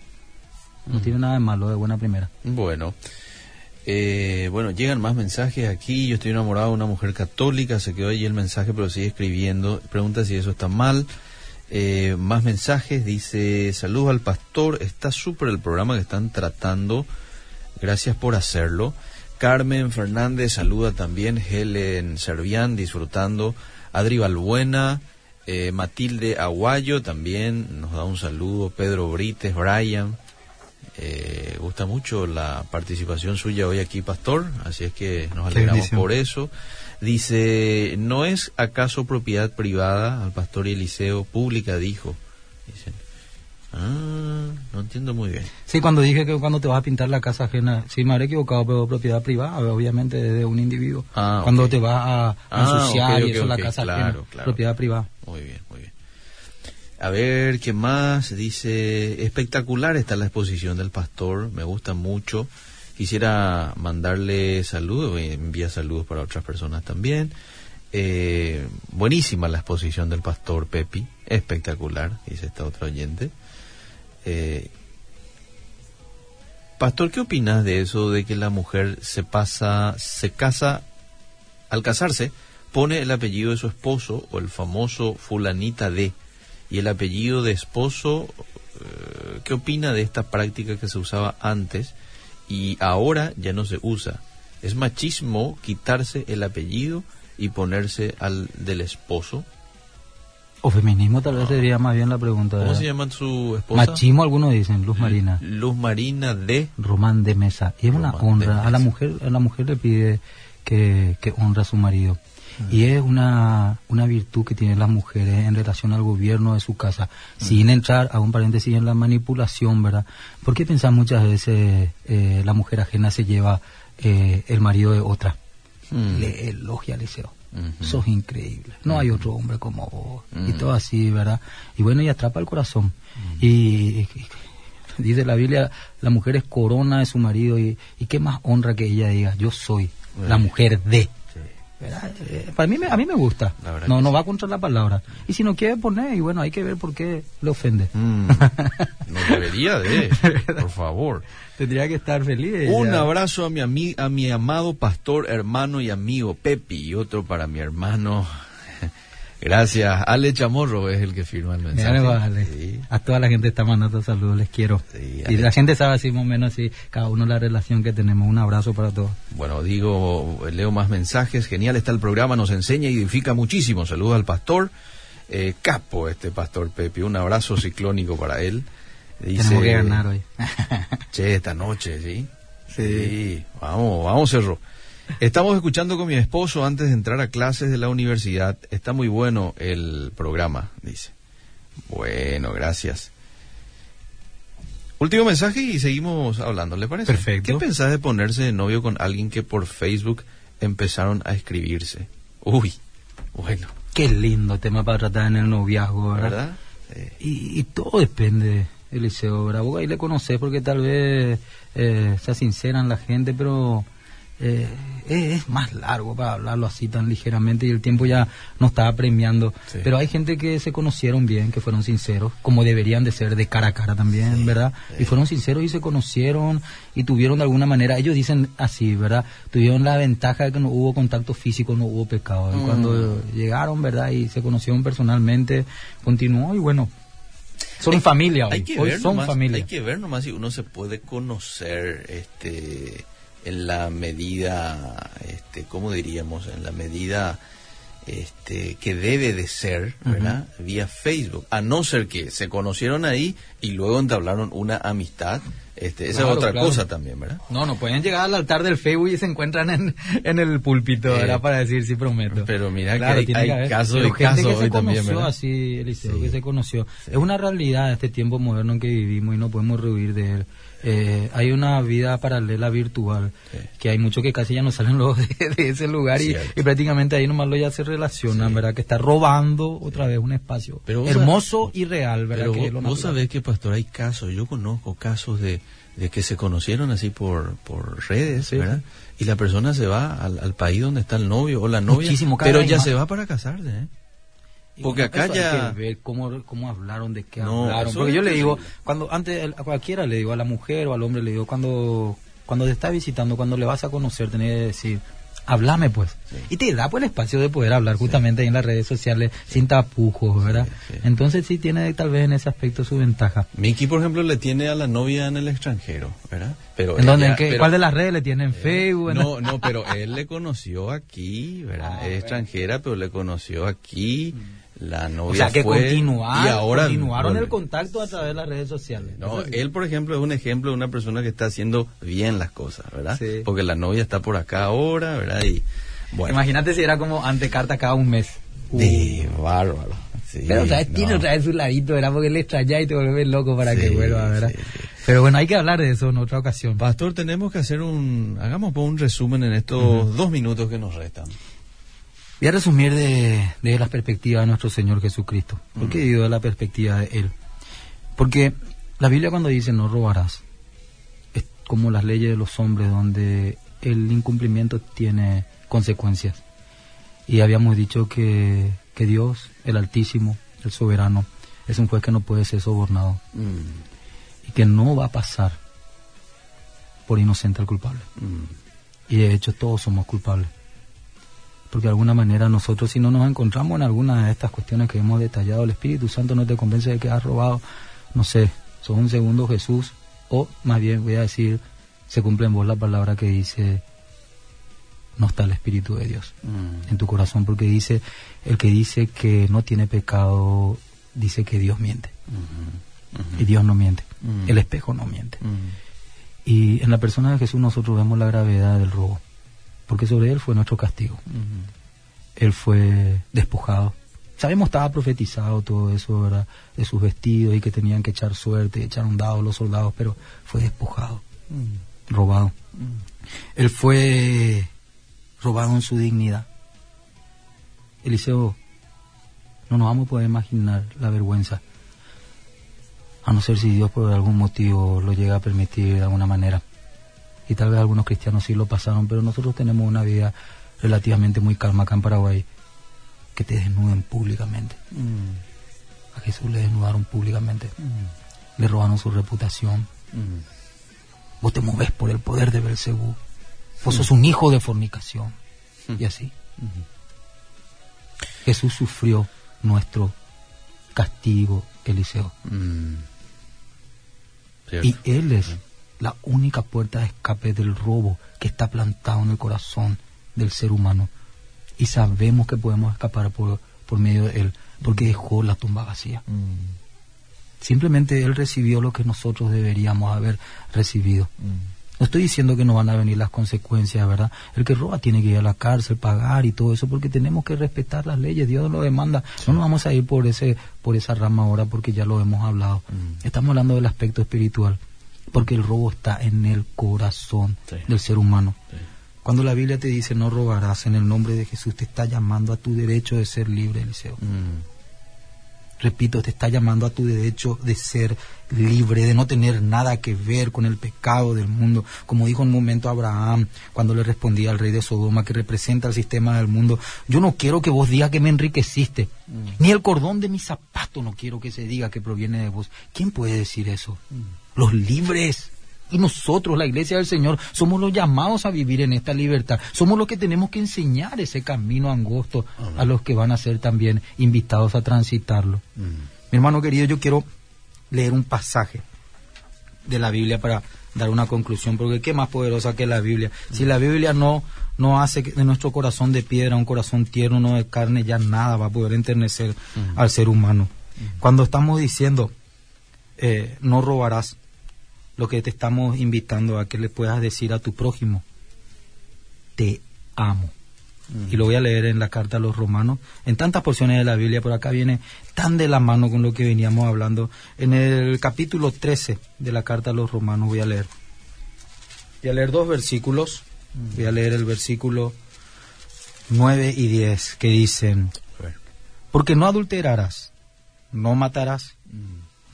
no tiene nada de malo, de buena primera. Bueno, eh, bueno, llegan más mensajes aquí. Yo estoy enamorado de una mujer católica. Se quedó ahí el mensaje, pero sigue escribiendo. Pregunta si eso está mal. Eh, más mensajes. Dice: Saludos al pastor. Está súper el programa que están tratando. Gracias por hacerlo. Carmen Fernández saluda también. Helen Servián disfrutando. Adri Balbuena. eh, Matilde Aguayo también nos da un saludo. Pedro Brites, Brian. Eh, gusta mucho la participación suya hoy aquí, Pastor, así es que nos alegramos por eso. Dice, ¿no es acaso propiedad privada al Pastor Eliseo? Pública, dijo. Ah, no entiendo muy bien. Sí, cuando dije que cuando te vas a pintar la casa ajena, sí me habré equivocado, pero propiedad privada, obviamente de un individuo. Ah, cuando te vas a Ah, ensuciar y eso la casa claro, ajena, claro. propiedad privada. Muy bien, muy bien. A ver, ¿qué más? Dice, espectacular está la exposición del pastor, me gusta mucho. Quisiera mandarle saludos, eh, envía saludos para otras personas también. Eh, buenísima la exposición del pastor Pepi, espectacular, dice esta otra oyente. Eh, pastor, ¿qué opinas de eso de que la mujer se pasa, se casa al casarse, pone el apellido de su esposo o el famoso fulanita de y el apellido de esposo, eh, ¿qué opina de esta práctica que se usaba antes y ahora ya no se usa? ¿Es machismo quitarse el apellido y ponerse al del esposo? O feminismo tal vez sería más bien la pregunta. ¿Cómo se llama su esposa? Machismo algunos dicen, Luz Marina. Luz Marina de... Román de Mesa. Y es una Román honra. A la mujer, a la mujer le pide que, que honra a su marido. Y es una, una virtud que tienen las mujeres en relación al gobierno de su casa, sin entrar a un paréntesis en la manipulación, ¿verdad? ¿Por qué pensás muchas veces eh, la mujer ajena se lleva eh, el marido de otra? Mm. Le elogia al liceo. Ujú. Sos increíble. No hay otro hombre como vos. Y todo así, ¿verdad? Y bueno, y atrapa el corazón. Y, y- y- dice la Biblia, la mujer es corona de su marido. Y, y qué más honra que ella diga, yo soy la mujer de. Eh, para mí, me- a mí me gusta. No, no sí. va contra la palabra. Y si no quiere poner, y bueno, hay que ver por qué le ofende. Mm. No debería de, por favor. Tendría que estar feliz. Un abrazo a mi, ami- a mi amado pastor, hermano y amigo Pepi y otro para mi hermano. Gracias. Ale Chamorro es el que firma el mensaje. Mira, vale. Sí. A toda la gente está mandando saludos, les quiero. Sí, y la gente sabe así más o menos así, cada uno la relación que tenemos. Un abrazo para todos. Bueno, digo, leo más mensajes. Genial está el programa, nos enseña y edifica muchísimo. Saludos al pastor. Eh, capo este pastor Pepi. Un abrazo ciclónico para él. Dice, Tenemos que ganar hoy. Che, esta noche, ¿sí? Sí. vamos, vamos, Cerro. Estamos escuchando con mi esposo antes de entrar a clases de la universidad. Está muy bueno el programa, dice. Bueno, gracias. Último mensaje y seguimos hablando, ¿le parece? Perfecto. ¿Qué pensás de ponerse de novio con alguien que por Facebook empezaron a escribirse? Uy, bueno, Qué lindo tema para tratar en el noviazgo, ¿verdad? ¿verdad? Sí. Y, y todo depende, Eliseo. Vos ahí le conocés porque tal vez eh, se sinceran la gente, pero eh, es, más largo para hablarlo así tan ligeramente y el tiempo ya no estaba premiando. Sí. Pero hay gente que se conocieron bien, que fueron sinceros, como deberían de ser de cara a cara también, ¿verdad? Y fueron sinceros y se conocieron y tuvieron de alguna manera, ellos dicen así, ¿verdad? Tuvieron la ventaja de que no hubo contacto físico, no hubo pecado. Y Mm. cuando llegaron, ¿verdad? Y se conocieron personalmente, continuó y bueno, son familia hoy, hay que hoy ver son nomás, familia. Hay que ver nomás si uno se puede conocer este en la medida este cómo diríamos en la medida este que debe de ser, ¿verdad? Vía Facebook, a no ser que se conocieron ahí y luego entablaron una amistad, este esa Claro, es otra claro. cosa también, ¿verdad? No, no pueden llegar al altar del Facebook y se encuentran en, en el púlpito, Eh. Para decir sí prometo. pero mira que hay- casos gente casos que se hoy también, conoció ¿verdad? así, Eliseo, Sí. que se conoció. Sí. Es una realidad este tiempo moderno en que vivimos y no podemos rehuir de él. Eh, hay una vida paralela virtual Sí. que hay muchos que casi ya no salen luego de, de ese lugar y, y prácticamente ahí nomás lo ya se relacionan, Sí. ¿verdad? Que está robando otra vez un espacio Pero hermoso y real, ¿verdad? Pero que vos, lo sabés que, pastor, hay casos, yo conozco casos de, de que se conocieron así por, por redes, Sí, ¿verdad? Y la persona se va al, al país donde está el novio o la novia, Muchísimo, pero ya se va para casarse, ¿eh? Porque acá eso ya- Hay que ver cómo, cómo hablaron, de qué No, hablaron. Porque yo le digo, cuando antes a cualquiera le digo, a la mujer o al hombre le digo, cuando, cuando te está visitando, cuando le vas a conocer, tenés que decir, háblame pues. Sí. Y te da pues el espacio de poder hablar justamente ahí en las redes sociales sin tapujos, ¿verdad? Entonces sí tiene tal vez en ese aspecto su ventaja. Miki, por ejemplo, le tiene a la novia en el extranjero, ¿verdad? Pero ¿En dónde? ella- ¿En qué- pero- ¿Cuál de las redes le tiene? ¿En Eh, Facebook? ¿En- No, no, pero él le conoció aquí, ¿verdad? Ah, es extranjera, pero le conoció aquí. La novia o sea que fue, y ahora continuaron bueno, el contacto a través de las redes sociales. No, sí. él, por ejemplo, es un ejemplo de una persona que está haciendo bien las cosas, ¿verdad? Sí. Porque la novia está por acá ahora, ¿verdad? Y bueno, Imagínate si era como ante carta cada un mes. de bárbaro. Sí, Pero otra vez no. tiene otra vez su ladito, ¿verdad? Porque le extraña y te vuelve loco para que Sí, vuelva, ¿verdad? sí, sí. Pero bueno, hay que hablar de eso en otra ocasión. Pastor, tenemos que hacer un, hagamos un resumen en estos dos minutos que nos restan. Voy a resumir de, de la perspectiva de nuestro Señor Jesucristo. ¿Por qué digo de la perspectiva de Él? Porque la Biblia cuando dice no robarás, es como las leyes de los hombres donde el incumplimiento tiene consecuencias. Y habíamos dicho que, que Dios, el Altísimo, el Soberano, es un juez que no puede ser sobornado Mm, y que no va a pasar por inocente al culpable. mm, Y de hecho todos somos culpables. Porque de alguna manera nosotros si no nos encontramos en alguna de estas cuestiones que hemos detallado, el Espíritu Santo no te convence de que has robado, no sé, sos un segundo Jesús, o más bien voy a decir, se cumple en vos la palabra que dice, no está el Espíritu de Dios mm, en tu corazón, porque dice, el que dice que no tiene pecado, dice que Dios miente. Y Dios no miente, Mm. el espejo no miente. mm, Y en la persona de Jesús nosotros vemos la gravedad del robo, porque sobre él fue nuestro castigo. Él fue despojado. Sabemos estaba profetizado todo eso, ¿verdad? De sus vestidos y que tenían que echar suerte, y echar un dado los soldados, pero fue despojado, robado. Él fue robado en su dignidad. Eliseo, no nos vamos a poder imaginar la vergüenza, a no ser si Dios por algún motivo lo llega a permitir de alguna manera. Y tal vez algunos cristianos sí lo pasaron, pero nosotros tenemos una vida relativamente muy calma acá en Paraguay, que te desnuden públicamente. Mm, A Jesús le desnudaron públicamente, mm, le robaron su reputación. mm. Vos te moves por el poder de Belcebú. Vos sos un hijo de fornicación. Y así. Jesús sufrió nuestro castigo, Eliseo. Y Él es la única puerta de escape del robo que está plantado en el corazón del ser humano. Y sabemos que podemos escapar por, por medio de Él, porque dejó la tumba vacía. Mm, Simplemente Él recibió lo que nosotros deberíamos haber recibido. mm. No estoy diciendo que no van a venir las consecuencias, ¿verdad? El que roba tiene que ir a la cárcel, pagar y todo eso, porque tenemos que respetar las leyes. Dios lo demanda. No nos vamos a ir por ese, por esa rama ahora, porque ya lo hemos hablado. Mm. Estamos hablando del aspecto espiritual, porque el robo está en el corazón Sí. del ser humano. Sí. Cuando la Biblia te dice no robarás en el nombre de Jesús, te está llamando a tu derecho de ser libre, Eliseo. Mm, Repito, te está llamando a tu derecho de ser libre, de no tener nada que ver con el pecado del mundo. Como dijo en un momento Abraham cuando le respondía al rey de Sodoma, que representa el sistema del mundo, yo no quiero que vos digas que me enriqueciste, ni el cordón de mi zapato no quiero que se diga que proviene de vos. ¿Quién puede decir eso? Los libres. Y nosotros, la iglesia del Señor, somos los llamados a vivir en esta libertad. Somos los que tenemos que enseñar ese camino angosto a los que van a ser también invitados a transitarlo. mm. Mi hermano querido, yo quiero leer un pasaje de la Biblia para dar una conclusión, porque qué más poderosa que la Biblia. Si la Biblia no, no hace de nuestro corazón de piedra un corazón tierno, no de carne, ya nada va a poder enternecer al ser humano. Cuando estamos diciendo, eh, no robarás, lo que te estamos invitando a que le puedas decir a tu prójimo, te amo. Y lo voy a leer en la carta a los romanos, en tantas porciones de la Biblia, por acá viene tan de la mano con lo que veníamos hablando. En el capítulo 13 de la carta a los romanos voy a leer. Voy a leer dos versículos. Voy a leer el versículo 9 y 10 que dicen, porque no adulterarás, no matarás,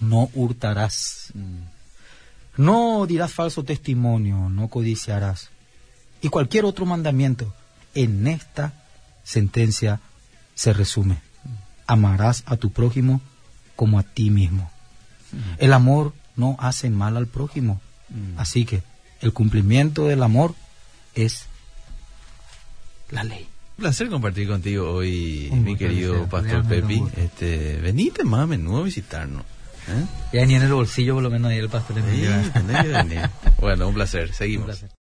no hurtarás, mm, no dirás falso testimonio, no codiciarás. Y cualquier otro mandamiento en esta sentencia se resume. Amarás a tu prójimo como a ti mismo. El amor no hace mal al prójimo. Mm. Así que el cumplimiento del amor es la ley. Un placer compartir contigo hoy, Un mi querido. Pastor Pepi. Este, venite más a menudo a visitarnos. ¿Eh? Ya ni en el bolsillo por lo menos ahí el pastor Sí. Bueno, un placer. Seguimos. placer.